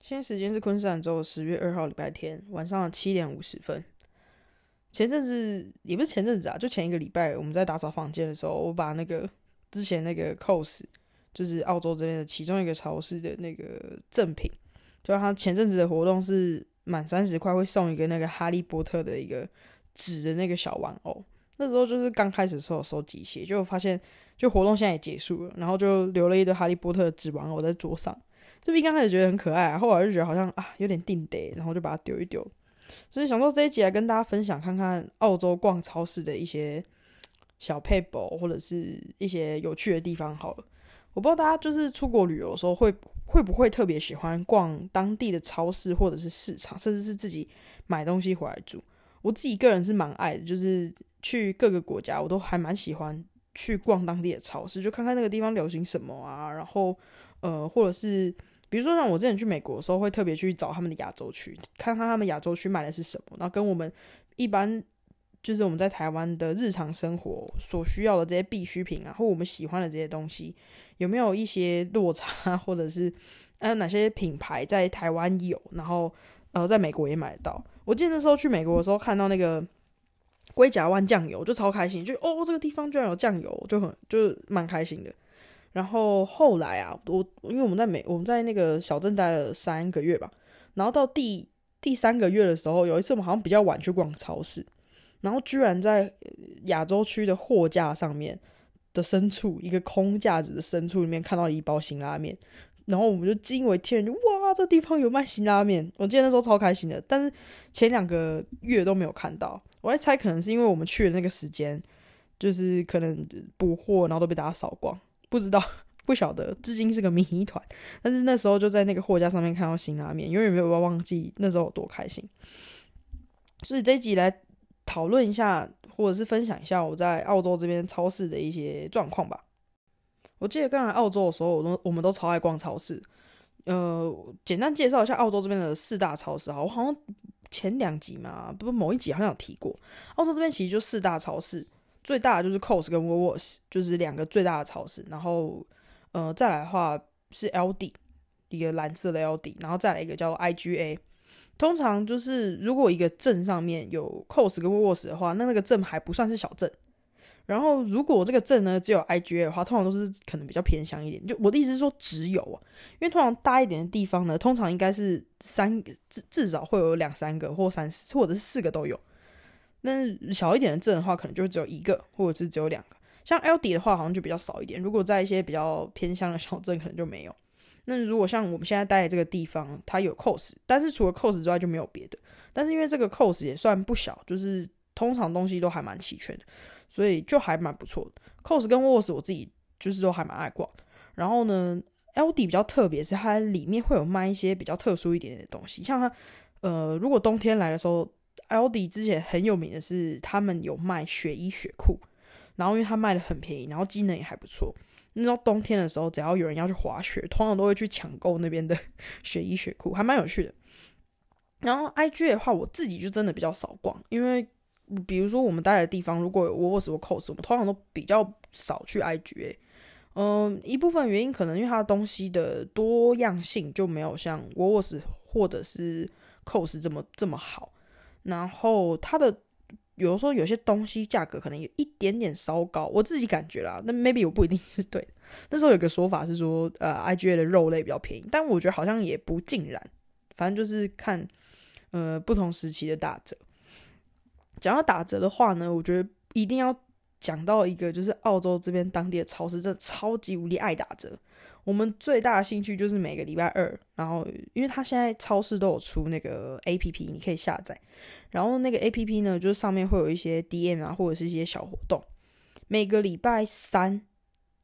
现在时间是昆士兰州十月二号礼拜天晚上七点五十分。前阵子也不是前阵子啊，就前一个礼拜我们在打扫房间的时候，我把那个之前那个 COS，就是澳洲这边的其中一个超市的那个赠品，就他前阵子的活动是满三十块会送一个那个哈利波特的一个纸的那个小玩偶。那时候就是刚开始的时候收集一些，就发现就活动现在也结束了，然后就留了一堆哈利波特的纸玩偶在桌上。就一刚开始觉得很可爱，后来就觉得好像啊有点定得，然后就把它丢一丢。所以想说这一集来跟大家分享，看看澳洲逛超市的一些小配博或者是一些有趣的地方。好了，我不知道大家就是出国旅游的时候会会不会特别喜欢逛当地的超市或者是市场，甚至是自己买东西回来住。我自己个人是蛮爱的，就是去各个国家我都还蛮喜欢去逛当地的超市，就看看那个地方流行什么啊，然后呃或者是。比如说，像我之前去美国的时候，会特别去找他们的亚洲区，看看他们亚洲区买的是什么，然后跟我们一般就是我们在台湾的日常生活所需要的这些必需品啊，或我们喜欢的这些东西，有没有一些落差，或者是呃哪些品牌在台湾有，然后呃在美国也买得到。我记得那时候去美国的时候，看到那个龟甲湾酱油，就超开心，就哦这个地方居然有酱油，就很就蛮开心的。然后后来啊，我因为我们在美我们在那个小镇待了三个月吧，然后到第第三个月的时候，有一次我们好像比较晚去逛超市，然后居然在亚洲区的货架上面的深处，一个空架子的深处里面看到了一包辛拉面，然后我们就惊为天人，就哇，这地方有卖辛拉面！我记得那时候超开心的，但是前两个月都没有看到，我在猜可能是因为我们去的那个时间，就是可能补货，然后都被大家扫光。不知道，不晓得，至今是个谜团。但是那时候就在那个货架上面看到新拉面，永远没有办法忘记那时候有多开心。所以这一集来讨论一下，或者是分享一下我在澳洲这边超市的一些状况吧。我记得刚来澳洲的时候，我都我们都超爱逛超市。呃，简单介绍一下澳洲这边的四大超市。哈，我好像前两集嘛，不是某一集好像有提过，澳洲这边其实就四大超市。最大的就是 c o s 跟 Woolworths，就是两个最大的超市。然后，呃，再来的话是 LD，一个蓝色的 LD，然后再来一个叫 IGA。通常就是如果一个镇上面有 c o s 跟 Woolworths 的话，那那个镇还不算是小镇。然后，如果这个镇呢只有 IGA 的话，通常都是可能比较偏乡一点。就我的意思是说，只有啊，因为通常大一点的地方呢，通常应该是三至至少会有两三个或三或者是四个都有。但是小一点的镇的话，可能就只有一个，或者是只有两个。像 L D 的话，好像就比较少一点。如果在一些比较偏乡的小镇，可能就没有。那如果像我们现在待的这个地方，它有 COS，但是除了 COS 之外就没有别的。但是因为这个 COS 也算不小，就是通常东西都还蛮齐全的，所以就还蛮不错的。COS 跟 WOS 我自己就是都还蛮爱逛。然后呢，L D 比较特别，是它里面会有卖一些比较特殊一点点的东西，像它呃，如果冬天来的时候。，L D 之前很有名的是，他们有卖雪衣雪裤，然后因为它卖的很便宜，然后机能也还不错。那到冬天的时候，只要有人要去滑雪，通常都会去抢购那边的 雪衣雪裤，还蛮有趣的。然后 IG 的话，我自己就真的比较少逛，因为比如说我们待的地方，如果有 w o r s 或 Cos，我们通常都比较少去 IGA。嗯，一部分原因可能因为它的东西的多样性就没有像 w o r s 或者是 Cos 这么这么好。然后它的有的时候有些东西价格可能有一点点稍高，我自己感觉啦，那 maybe 我不一定是对。那时候有个说法是说，呃，IGA 的肉类比较便宜，但我觉得好像也不尽然，反正就是看呃不同时期的打折。讲到打折的话呢，我觉得一定要讲到一个，就是澳洲这边当地的超市真的超级无敌爱打折。我们最大的兴趣就是每个礼拜二，然后因为它现在超市都有出那个 A P P，你可以下载。然后那个 A P P 呢，就是上面会有一些 D M 啊，或者是一些小活动。每个礼拜三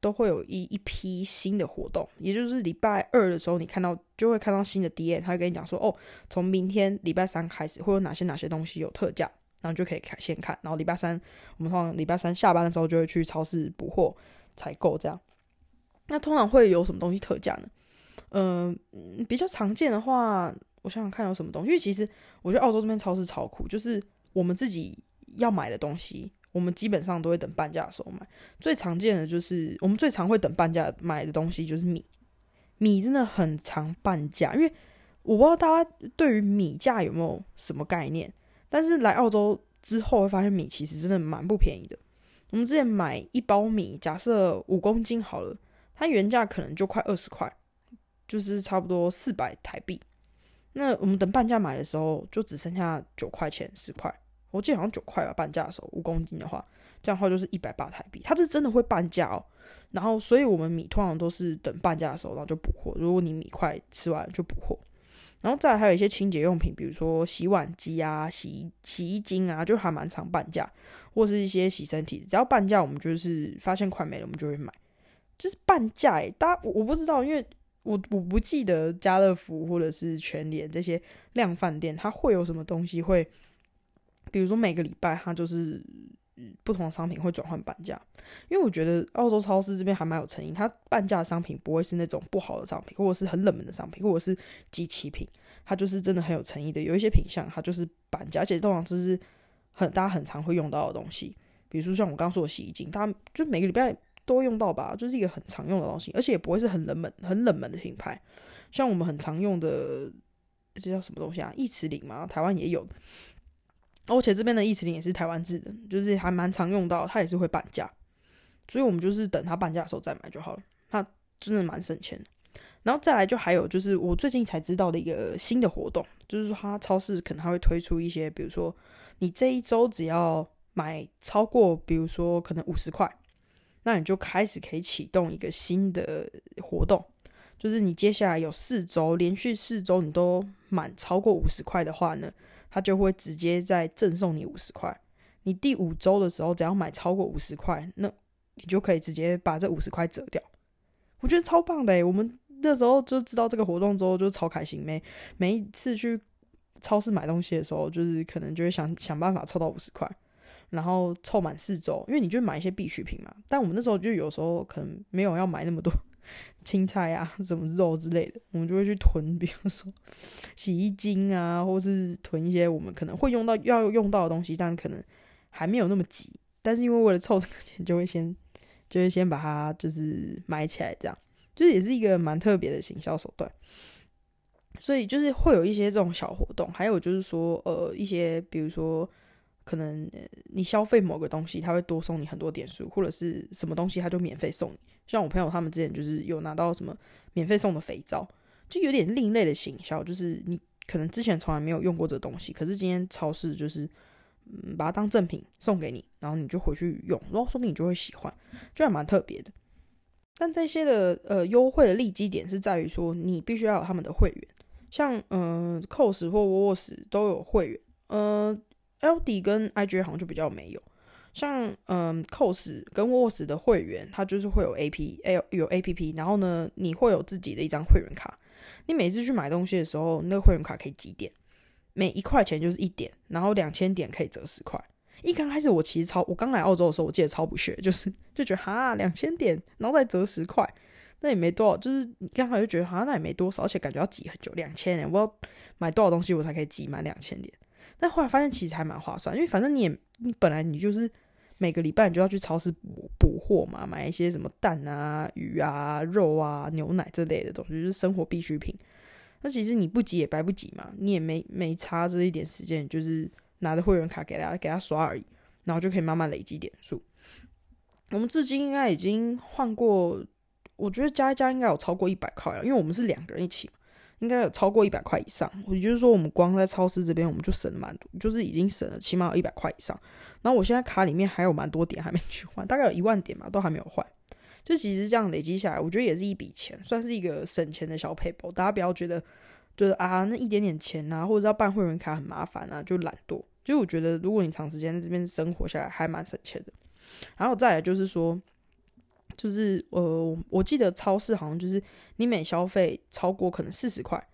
都会有一一批新的活动，也就是礼拜二的时候，你看到就会看到新的 DM，他会跟你讲说，哦，从明天礼拜三开始会有哪些哪些东西有特价，然后就可以看先看，然后礼拜三我们通常礼拜三下班的时候就会去超市补货采购这样。那通常会有什么东西特价呢？嗯，比较常见的话，我想想看有什么东西，因为其实我觉得澳洲这边超市超酷，就是我们自己要买的东西。我们基本上都会等半价的时候买，最常见的就是我们最常会等半价买的东西就是米，米真的很常半价，因为我不知道大家对于米价有没有什么概念，但是来澳洲之后会发现米其实真的蛮不便宜的。我们之前买一包米，假设五公斤好了，它原价可能就快二十块，就是差不多四百台币。那我们等半价买的时候，就只剩下九块钱、十块。我记得好像九块吧，半价的时候五公斤的话，这样的话就是一百八台币。它是真的会半价哦。然后，所以我们米通常都是等半价的时候，然后就补货。如果你米快吃完就补货。然后再来还有一些清洁用品，比如说洗碗机啊、洗洗衣精啊，就还蛮常半价，或是一些洗身体，只要半价，我们就是发现快没了，我们就会买。就是半价诶，大家我不知道，因为我我不记得家乐福或者是全联这些量饭店，它会有什么东西会。比如说每个礼拜，它就是不同的商品会转换半价，因为我觉得澳洲超市这边还蛮有诚意，它半价的商品不会是那种不好的商品，或者是很冷门的商品，或者是集齐品，它就是真的很有诚意的。有一些品相它就是半价，而且通常就是很大家很常会用到的东西，比如说像我刚刚说的洗衣精，它就每个礼拜都用到吧，就是一个很常用的东西，而且也不会是很冷门、很冷门的品牌，像我们很常用的这叫什么东西啊？易驰林嘛，台湾也有。而且这边的易驰林也是台湾制的，就是还蛮常用到，它也是会半价，所以我们就是等它半价的时候再买就好了。它真的蛮省钱。然后再来就还有就是我最近才知道的一个新的活动，就是说它超市可能它会推出一些，比如说你这一周只要买超过，比如说可能五十块，那你就开始可以启动一个新的活动，就是你接下来有四周连续四周你都满超过五十块的话呢。他就会直接再赠送你五十块。你第五周的时候，只要买超过五十块，那你就可以直接把这五十块折掉。我觉得超棒的，我们那时候就知道这个活动之后，就超开心。每每一次去超市买东西的时候，就是可能就会想想办法凑到五十块，然后凑满四周，因为你就买一些必需品嘛。但我们那时候就有时候可能没有要买那么多。青菜啊，什么肉之类的，我们就会去囤，比如说洗衣精啊，或是囤一些我们可能会用到要用到的东西，但可能还没有那么急。但是因为为了凑这个钱，就会先就会先把它就是买起来，这样就是也是一个蛮特别的行销手段。所以就是会有一些这种小活动，还有就是说呃一些比如说。可能你消费某个东西，他会多送你很多点数，或者是什么东西他就免费送你。像我朋友他们之前就是有拿到什么免费送的肥皂，就有点另类的行销，就是你可能之前从来没有用过这东西，可是今天超市就是嗯把它当赠品送给你，然后你就回去用，然后说不定你就会喜欢，就还蛮特别的。但这些的呃优惠的利基点是在于说，你必须要有他们的会员，像嗯 cos 或沃沃斯都有会员，呃。L D 跟 I G 好像就比较没有，像嗯 cos 跟 WOS 的会员，它就是会有 A P L 有 A P P，然后呢，你会有自己的一张会员卡，你每次去买东西的时候，那个会员卡可以积点，每一块钱就是一点，然后两千点可以折十块。一刚开始我其实超，我刚来澳洲的时候，我记得超不屑，就是就觉得哈两千点，然后再折十块，那也没多少，就是你刚好就觉得好像那也没多少，而且感觉要挤很久，两千点，我要买多少东西我才可以挤满两千点。但后来发现其实还蛮划算，因为反正你也你本来你就是每个礼拜你就要去超市补补货嘛，买一些什么蛋啊、鱼啊、肉啊、牛奶这类的东西，就是生活必需品。那其实你不急也白不急嘛，你也没没差这一点时间，就是拿着会员卡给他给他刷而已，然后就可以慢慢累积点数。我们至今应该已经换过，我觉得加一加应该有超过一百块了，因为我们是两个人一起。应该有超过一百块以上，也就是说，我们光在超市这边，我们就省了蛮多，就是已经省了起码有一百块以上。然后我现在卡里面还有蛮多点还没去换，大概有一万点吧，都还没有换。就其实这样累积下来，我觉得也是一笔钱，算是一个省钱的小 paper。大家不要觉得就是啊，那一点点钱啊，或者要办会员卡很麻烦啊，就懒惰。就我觉得，如果你长时间在这边生活下来，还蛮省钱的。然后再来就是说。就是呃，我记得超市好像就是你每消费超过可能四十块，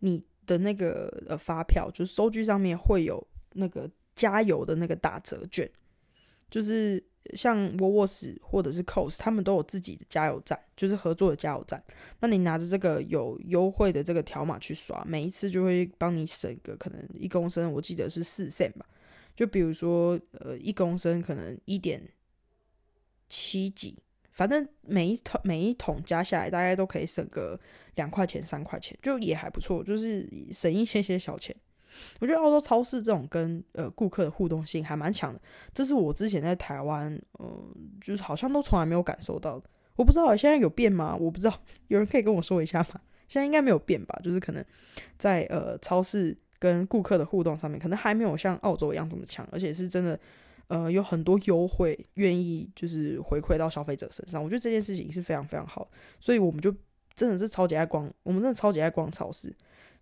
你的那个呃发票就是收据上面会有那个加油的那个打折券，就是像沃沃斯或者是 COS，他们都有自己的加油站，就是合作的加油站。那你拿着这个有优惠的这个条码去刷，每一次就会帮你省个可能一公升，我记得是四散吧。就比如说呃一公升可能一点七几。反正每一桶每一桶加下来，大概都可以省个两块钱、三块钱，就也还不错，就是省一些些小钱。我觉得澳洲超市这种跟呃顾客的互动性还蛮强的，这是我之前在台湾，嗯，就是好像都从来没有感受到。我不知道现在有变吗？我不知道，有人可以跟我说一下吗？现在应该没有变吧？就是可能在呃超市跟顾客的互动上面，可能还没有像澳洲一样这么强，而且是真的。呃，有很多优惠，愿意就是回馈到消费者身上，我觉得这件事情是非常非常好，所以我们就真的是超级爱逛，我们真的超级爱逛超市，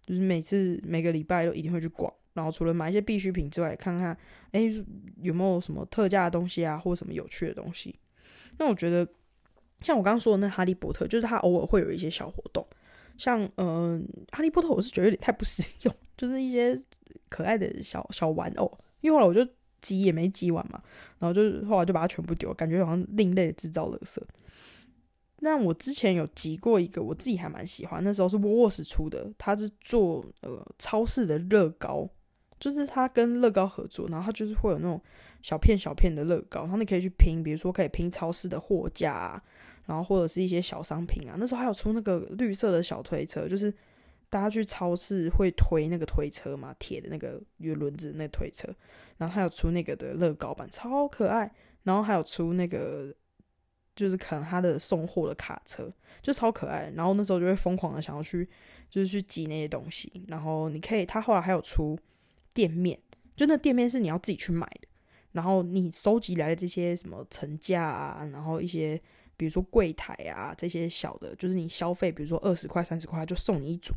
就是每次每个礼拜都一定会去逛，然后除了买一些必需品之外，看看哎有没有什么特价的东西啊，或者什么有趣的东西。那我觉得像我刚刚说的那哈利波特，就是他偶尔会有一些小活动，像嗯哈利波特，我是觉得有点太不实用，就是一些可爱的小小玩偶，因为后来我就。集也没集完嘛，然后就是后来就把它全部丢，感觉好像另类的制造垃圾。那我之前有集过一个，我自己还蛮喜欢，那时候是沃沃斯出的，它是做呃超市的乐高，就是它跟乐高合作，然后它就是会有那种小片小片的乐高，然后你可以去拼，比如说可以拼超市的货架，然后或者是一些小商品啊。那时候还有出那个绿色的小推车，就是大家去超市会推那个推车嘛，铁的那个有轮子那推车。然后还有出那个的乐高版，超可爱。然后还有出那个，就是可能他的送货的卡车，就超可爱。然后那时候就会疯狂的想要去，就是去集那些东西。然后你可以，他后来还有出店面，就那店面是你要自己去买的。然后你收集来的这些什么层架啊，然后一些比如说柜台啊这些小的，就是你消费，比如说二十块、三十块就送你一组。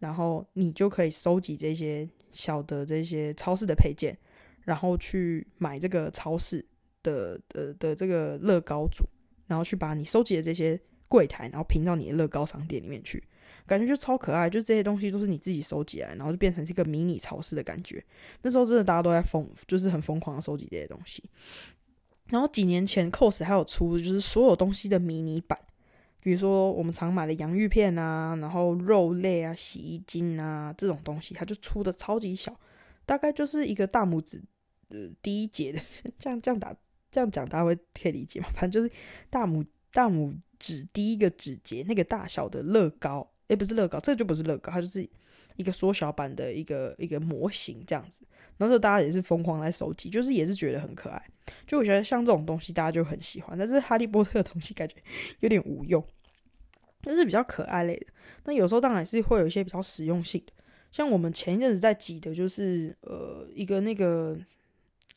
然后你就可以收集这些小的这些超市的配件，然后去买这个超市的的的这个乐高组，然后去把你收集的这些柜台，然后拼到你的乐高商店里面去，感觉就超可爱。就这些东西都是你自己收集来，然后就变成是一个迷你超市的感觉。那时候真的大家都在疯，就是很疯狂的收集这些东西。然后几年前，cos 还有出就是所有东西的迷你版。比如说我们常买的洋芋片啊，然后肉类啊、洗衣精啊这种东西，它就出的超级小，大概就是一个大拇指呃第一节的，这样这样打这样讲大家会可以理解吗？反正就是大拇大拇指第一个指节那个大小的乐高，诶，不是乐高，这就不是乐高，它就是一个缩小版的一个一个模型这样子。那时候大家也是疯狂来收集，就是也是觉得很可爱。就我觉得像这种东西，大家就很喜欢。但是哈利波特的东西感觉有点无用，但是比较可爱类的。那有时候当然是会有一些比较实用性的，像我们前一阵子在挤的就是呃一个那个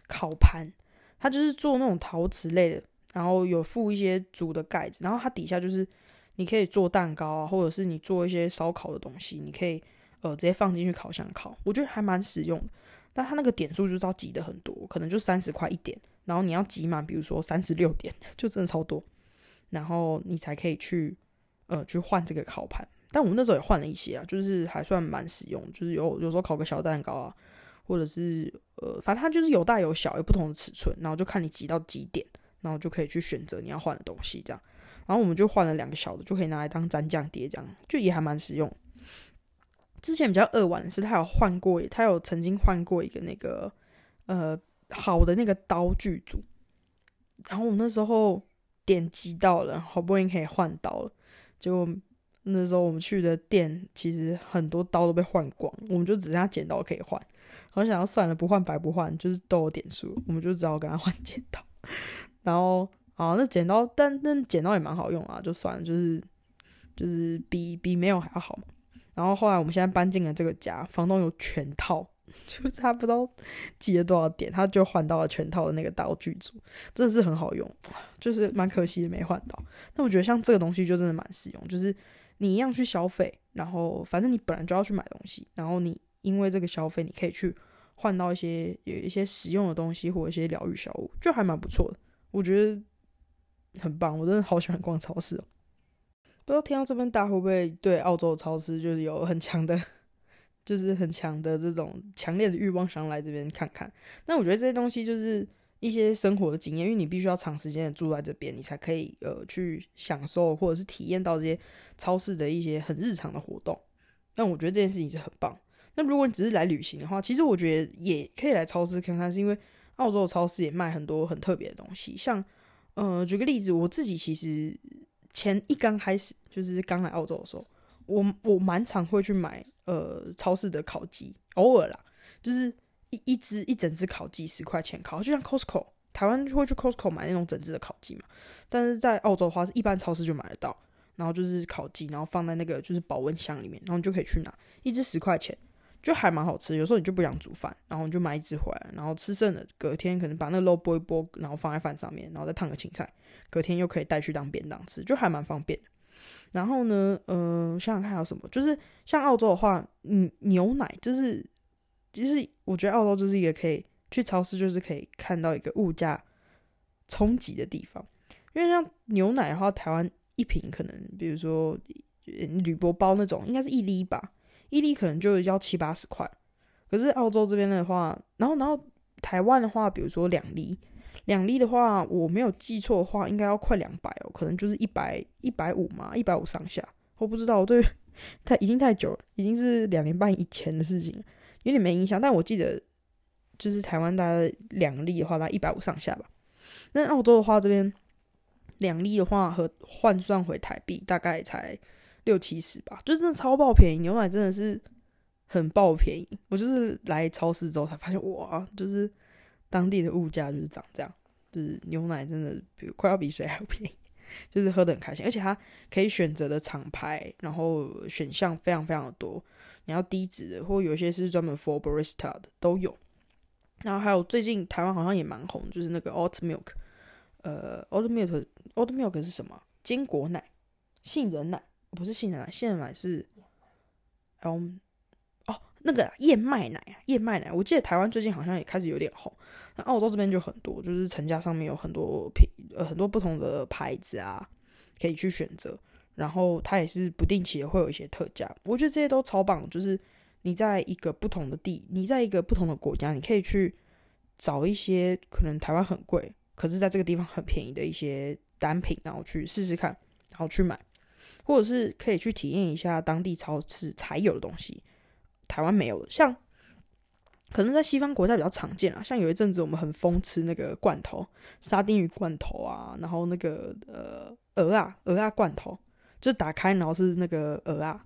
烤盘，它就是做那种陶瓷类的，然后有附一些竹的盖子，然后它底下就是你可以做蛋糕啊，或者是你做一些烧烤的东西，你可以呃直接放进去烤箱烤，我觉得还蛮实用的。但它那个点数就是要挤的很多，可能就三十块一点。然后你要挤满，比如说三十六点，就真的超多，然后你才可以去呃去换这个烤盘。但我们那时候也换了一些啊，就是还算蛮实用，就是有有时候烤个小蛋糕啊，或者是呃反正它就是有大有小，有不同的尺寸，然后就看你挤到几点，然后就可以去选择你要换的东西这样。然后我们就换了两个小的，就可以拿来当蘸酱碟这样，就也还蛮实用。之前比较恶玩的是，他有换过，他有曾经换过一个那个呃。好的那个刀具组，然后我那时候点击到了，好不容易可以换刀了。结果那时候我们去的店，其实很多刀都被换光，我们就只剩下剪刀可以换。我想要算了，不换白不换，就是都有点数，我们就只好跟他换剪刀。然后啊，那剪刀，但那剪刀也蛮好用啊，就算了，就是就是比比没有还要好嘛。然后后来我们现在搬进了这个家，房东有全套。就差不多积了多少点，他就换到了全套的那个道具组，真的是很好用，就是蛮可惜的没换到。但我觉得像这个东西就真的蛮实用，就是你一样去消费，然后反正你本来就要去买东西，然后你因为这个消费，你可以去换到一些有一些实用的东西或者一些疗愈小物，就还蛮不错的。我觉得很棒，我真的好喜欢逛超市哦。不知道听到这边大家会不会对澳洲的超市就是有很强的，就是很强的这种强烈的欲望，想来这边看看？那我觉得这些东西就是一些生活的经验，因为你必须要长时间的住在这边，你才可以呃去享受或者是体验到这些超市的一些很日常的活动。那我觉得这件事情是很棒。那如果你只是来旅行的话，其实我觉得也可以来超市看看，是因为澳洲的超市也卖很多很特别的东西。像呃，举个例子，我自己其实。前一刚开始就是刚来澳洲的时候，我我蛮常会去买呃超市的烤鸡，偶尔啦，就是一一只一整只烤鸡十块钱烤，就像 Costco 台湾会去 Costco 买那种整只的烤鸡嘛，但是在澳洲的话是一般超市就买得到，然后就是烤鸡，然后放在那个就是保温箱里面，然后你就可以去拿，一只十块钱。就还蛮好吃，有时候你就不想煮饭，然后你就买一只回来，然后吃剩的，隔天可能把那肉剥一剥，然后放在饭上面，然后再烫个青菜，隔天又可以带去当便当吃，就还蛮方便。然后呢，呃，想想看有什么，就是像澳洲的话，嗯，牛奶就是，就是我觉得澳洲就是一个可以去超市，就是可以看到一个物价冲击的地方，因为像牛奶的话，台湾一瓶可能，比如说铝箔包那种，应该是一厘吧。一粒可能就要七八十块，可是澳洲这边的话，然后然后台湾的话，比如说两粒，两粒的话，我没有记错的话，应该要快两百哦，可能就是一百一百五嘛，一百五上下，我不知道，我对，太已经太久了，已经是两年半以前的事情，有点没印象，但我记得就是台湾大概两粒的话，大概一百五上下吧。那澳洲的话，这边两粒的话和换算回台币大概才。六七十吧，就真的超爆便宜，牛奶真的是很爆便宜。我就是来超市之后才发现，哇，就是当地的物价就是涨这样，就是牛奶真的比快要比水还要便宜，就是喝的很开心。而且它可以选择的厂牌，然后选项非常非常的多。你要低脂的，或有些是专门 for barista 的都有。然后还有最近台湾好像也蛮红，就是那个 oat milk，呃，oat milk，oat milk 是什么？坚果奶、杏仁奶。不是杏仁奶，杏仁奶是，嗯，哦，那个燕麦奶啊，燕麦奶，我记得台湾最近好像也开始有点红，那澳洲这边就很多，就是成家上面有很多品，呃，很多不同的牌子啊，可以去选择，然后它也是不定期的会有一些特价，我觉得这些都超棒，就是你在一个不同的地，你在一个不同的国家，你可以去找一些可能台湾很贵，可是在这个地方很便宜的一些单品，然后去试试看，然后去买。或者是可以去体验一下当地超市才有的东西，台湾没有的。像可能在西方国家比较常见啊，像有一阵子我们很疯吃那个罐头，沙丁鱼罐头啊，然后那个呃鹅啊鹅啊罐头，就打开然后是那个鹅啊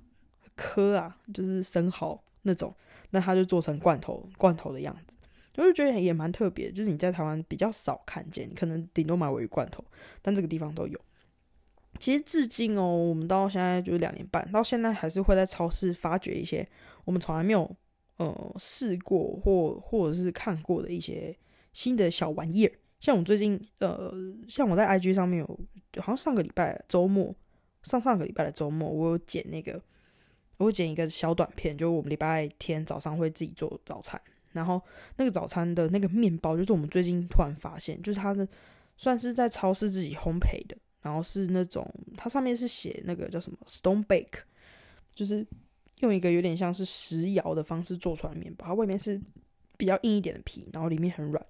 壳啊，就是生蚝那种，那它就做成罐头罐头的样子，我就觉得也蛮特别，就是你在台湾比较少看见，可能顶多买尾鱼罐头，但这个地方都有。其实至今哦，我们到现在就是两年半，到现在还是会在超市发掘一些我们从来没有呃试过或或者是看过的一些新的小玩意儿。像我最近呃，像我在 IG 上面有，好像上个礼拜周末，上上个礼拜的周末，我有剪那个，我剪一个小短片，就我们礼拜天早上会自己做早餐，然后那个早餐的那个面包，就是我们最近突然发现，就是它的算是在超市自己烘焙的。然后是那种，它上面是写那个叫什么 stone bake，就是用一个有点像是石窑的方式做出来的面包，它外面是比较硬一点的皮，然后里面很软，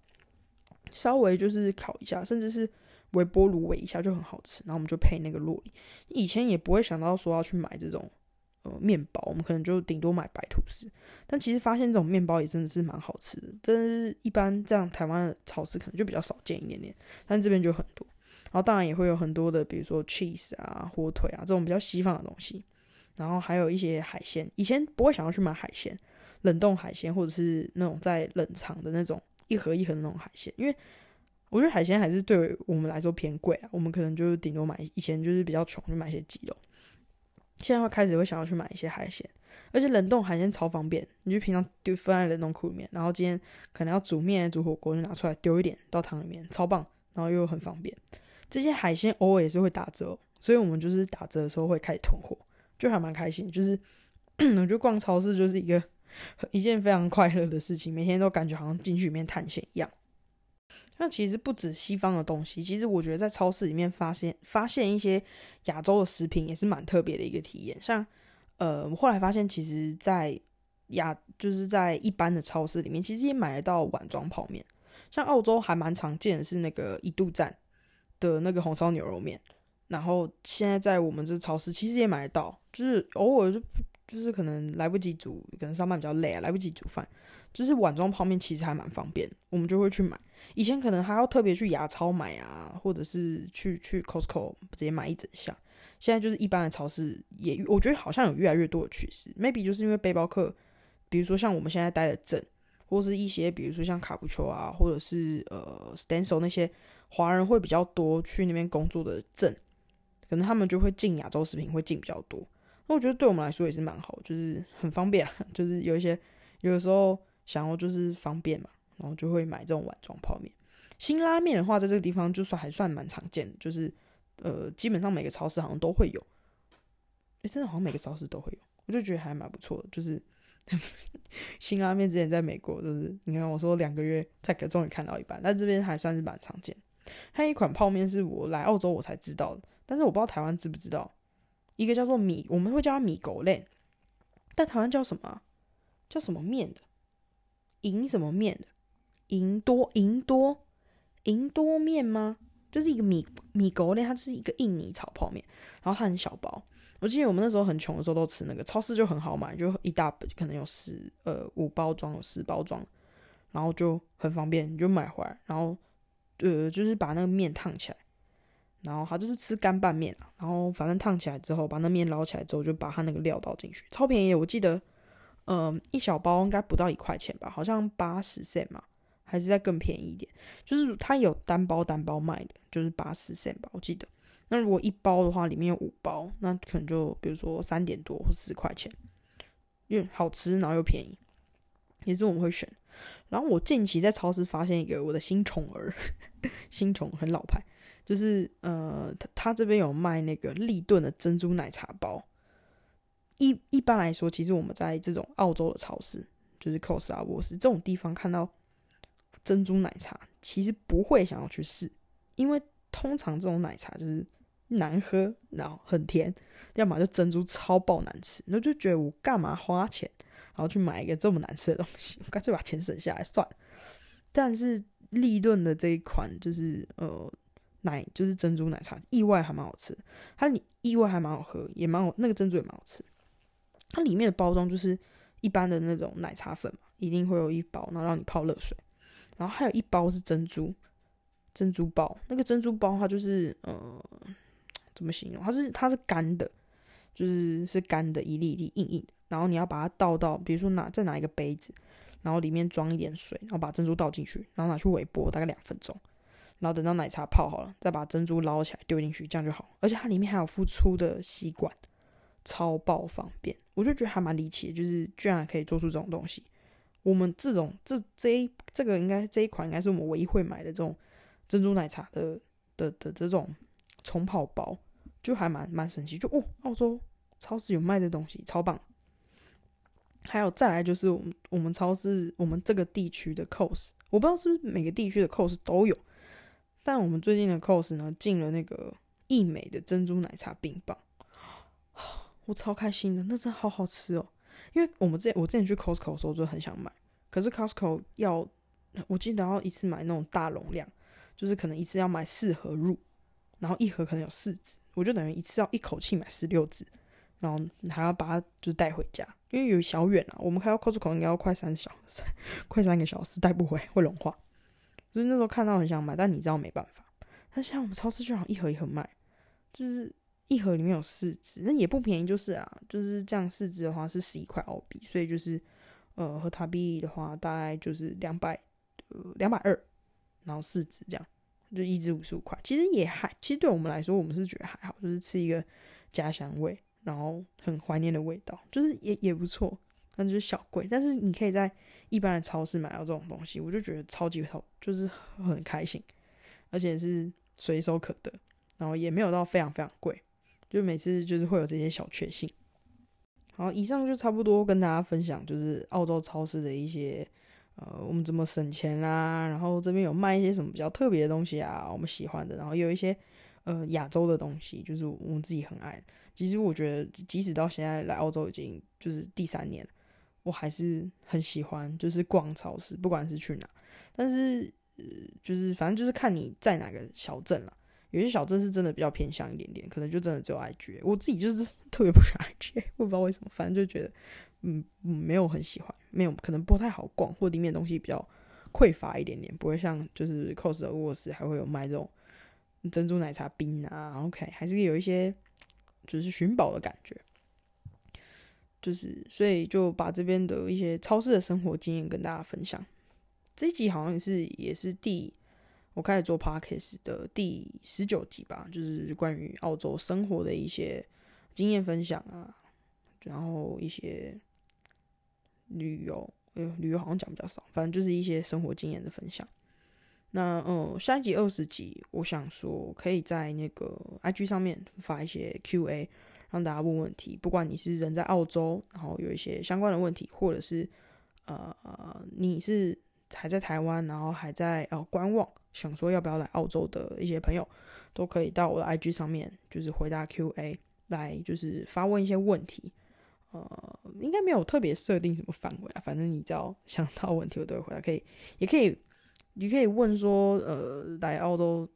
稍微就是烤一下，甚至是微波炉煨一下就很好吃。然后我们就配那个洛里，以前也不会想到说要去买这种呃面包，我们可能就顶多买白吐司，但其实发现这种面包也真的是蛮好吃的，真是一般这样台湾的超市可能就比较少见一点点，但这边就很多。然后当然也会有很多的，比如说 cheese 啊、火腿啊这种比较西方的东西，然后还有一些海鲜。以前不会想要去买海鲜，冷冻海鲜或者是那种在冷藏的那种一盒一盒的那种海鲜，因为我觉得海鲜还是对我们来说偏贵啊。我们可能就是顶多买，以前就是比较穷，就买一些鸡肉。现在会开始会想要去买一些海鲜，而且冷冻海鲜超方便，你就平常丢放在冷冻库里面，然后今天可能要煮面、煮火锅，就拿出来丢一点到汤里面，超棒，然后又很方便。这些海鲜偶尔也是会打折，所以我们就是打折的时候会开始囤货，就还蛮开心。就是 我觉得逛超市就是一个一件非常快乐的事情，每天都感觉好像进去里面探险一样。那其实不止西方的东西，其实我觉得在超市里面发现发现一些亚洲的食品也是蛮特别的一个体验。像呃，我后来发现，其实，在亚就是在一般的超市里面，其实也买得到碗装泡面。像澳洲还蛮常见的是那个一度站的那个红烧牛肉面，然后现在在我们这超市其实也买得到，就是偶尔就就是可能来不及煮，可能上班比较累啊，来不及煮饭。就是碗装泡面其实还蛮方便，我们就会去买。以前可能还要特别去牙超买啊，或者是去去 Costco 直接买一整箱。现在就是一般的超市也，我觉得好像有越来越多的趋势。Maybe 就是因为背包客，比如说像我们现在待的镇，或是一些比如说像卡布丘啊，或者是呃 Stencil 那些华人会比较多去那边工作的镇，可能他们就会进亚洲食品会进比较多。那我觉得对我们来说也是蛮好，就是 很方便，就是有一些有的时候。想要就是方便嘛，然后就会买这种碗装泡面。新拉面的话，在这个地方就算还算蛮常见的，就是呃，基本上每个超市好像都会有。哎，真的好像每个超市都会有，我就觉得还蛮不错的。就是 新拉面之前在美国，就是你看我说两个月才可终于看到一半，但这边还算是蛮常见。还有一款泡面是我来澳洲我才知道的，但是我不知道台湾知不知道，一个叫做米，我们会叫它米狗链，但台湾叫什么？叫什么面的？银什么面的？银多银多银多面吗？就是一个米米狗链，它是一个印尼炒泡面，然后它很小包。我记得我们那时候很穷的时候都吃那个，超市就很好买，就一大本，可能有十呃五包装，有十包装，然后就很方便，你就买回来，然后呃就是把那个面烫起来，然后它就是吃干拌面然后反正烫起来之后，把那面捞起来之后，就把它那个料倒进去，超便宜，我记得。嗯，一小包应该不到一块钱吧，好像八十 c 嘛，还是再更便宜一点。就是它有单包单包卖的，就是八十 cent 吧，我记得。那如果一包的话，里面有五包，那可能就比如说三点多或四块钱，因为好吃然后又便宜，也是我们会选。然后我近期在超市发现一个我的新宠儿，新宠很老牌，就是呃，他他这边有卖那个立顿的珍珠奶茶包。一一般来说，其实我们在这种澳洲的超市，就是 Cos 啊、沃斯这种地方看到珍珠奶茶，其实不会想要去试，因为通常这种奶茶就是难喝，然后很甜，要么就珍珠超爆难吃，那就觉得我干嘛花钱，然后去买一个这么难吃的东西，干脆把钱省下来算了。但是利顿的这一款就是呃奶，就是珍珠奶茶，意外还蛮好吃，它意外还蛮好喝，也蛮好，那个珍珠也蛮好吃。它里面的包装就是一般的那种奶茶粉嘛，一定会有一包，然后让你泡热水，然后还有一包是珍珠珍珠包。那个珍珠包它就是呃，怎么形容？它是它是干的，就是是干的，一粒一粒硬硬的。然后你要把它倒到，比如说拿再拿一个杯子，然后里面装一点水，然后把珍珠倒进去，然后拿去微波大概两分钟，然后等到奶茶泡好了，再把珍珠捞起来丢进去，这样就好。而且它里面还有附粗的吸管。超爆方便，我就觉得还蛮离奇的，就是居然可以做出这种东西。我们这种这这一这个应该这一款应该是我们唯一会买的这种珍珠奶茶的的的这种冲泡包，就还蛮蛮神奇。就哦，澳洲超市有卖这东西，超棒。还有再来就是我们我们超市我们这个地区的 cos，我不知道是不是每个地区的 cos 都有，但我们最近的 cos 呢进了那个益美的珍珠奶茶冰棒。我超开心的，那真的好好吃哦！因为我们之前我之前去 Costco 的时候就很想买，可是 Costco 要我记得要一次买那种大容量，就是可能一次要买四盒入，然后一盒可能有四支，我就等于一次要一口气买十六支，然后还要把它就是带回家，因为有小远啊，我们开到 Costco 应该要快三小时，快三个小时带不回会融化，所以那时候看到很想买，但你知道没办法，但现在我们超市就好一盒一盒卖，就是。一盒里面有四支，那也不便宜，就是啊，就是这样四支的话是十一块澳币，所以就是呃，和塔币的话大概就是两百呃两百二，然后四支这样，就一支五十五块，其实也还，其实对我们来说，我们是觉得还好，就是吃一个家乡味，然后很怀念的味道，就是也也不错，但就是小贵，但是你可以在一般的超市买到这种东西，我就觉得超级好，就是很开心，而且是随手可得，然后也没有到非常非常贵。就每次就是会有这些小确幸。好，以上就差不多跟大家分享，就是澳洲超市的一些呃，我们怎么省钱啦，然后这边有卖一些什么比较特别的东西啊，我们喜欢的，然后有一些呃亚洲的东西，就是我们自己很爱。其实我觉得，即使到现在来澳洲已经就是第三年，我还是很喜欢，就是逛超市，不管是去哪。但是，呃，就是反正就是看你在哪个小镇了。有些小镇是真的比较偏向一点点，可能就真的只有 IG。我自己就是 特别不喜欢 IG，我不知道为什么，反正就觉得，嗯嗯，没有很喜欢，没有可能不太好逛，或里面东西比较匮乏一点点，不会像就是 cos 的卧室还会有卖这种珍珠奶茶冰啊。OK，还是有一些就是寻宝的感觉，就是所以就把这边的一些超市的生活经验跟大家分享。这一集好像是也是第。我开始做 podcast 的第十九集吧，就是关于澳洲生活的一些经验分享啊，然后一些旅游，哎呦，旅游好像讲比较少，反正就是一些生活经验的分享。那嗯，下一集二十集，我想说可以在那个 IG 上面发一些 QA，让大家问问题，不管你是人在澳洲，然后有一些相关的问题，或者是呃你是还在台湾，然后还在呃观望。想说要不要来澳洲的一些朋友，都可以到我的 IG 上面，就是回答 QA，来就是发问一些问题。呃，应该没有特别设定什么范围啊，反正你只要 想到问题，我都会回答。可以，也可以，你可以问说，呃，来澳洲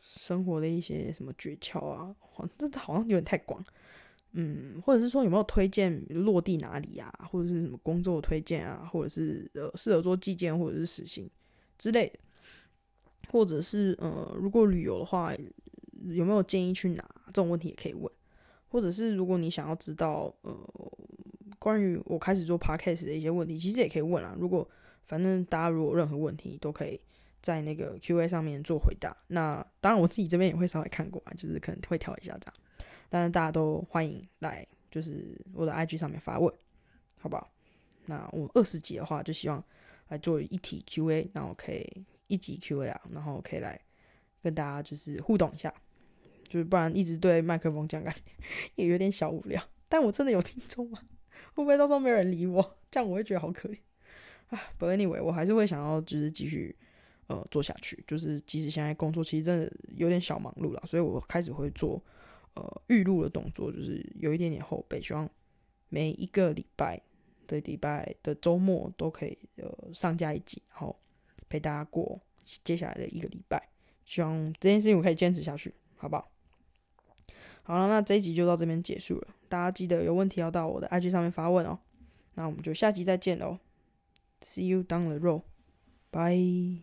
生活的一些什么诀窍啊？这好像有点太广。嗯，或者是说有没有推荐落地哪里啊，或者是什么工作推荐啊，或者是呃适合做寄件或者是实习之类的。或者是呃，如果旅游的话，有没有建议去哪？这种问题也可以问。或者是如果你想要知道呃，关于我开始做 podcast 的一些问题，其实也可以问啊。如果反正大家如果任何问题，都可以在那个 Q&A 上面做回答。那当然我自己这边也会稍微看过啊，就是可能会挑一下这样。但是大家都欢迎来，就是我的 IG 上面发问，好不好？那我二十集的话，就希望来做一题 Q&A，然后可以。一集 Q&A 啊，然后可以来跟大家就是互动一下，就是不然一直对麦克风讲，感觉 也有点小无聊。但我真的有听众吗？会不会到时候没有人理我？这样我会觉得好可怜啊。不 anyway，我还是会想要就是继续呃做下去。就是即使现在工作其实真的有点小忙碌了，所以我开始会做呃预录的动作，就是有一点点后备，希望每一个礼拜的礼拜的周末都可以呃上架一集，然后。陪大家过接下来的一个礼拜，希望这件事情我可以坚持下去，好不好？好了，那这一集就到这边结束了。大家记得有问题要到我的 IG 上面发问哦。那我们就下集再见喽，See you down the road，bye。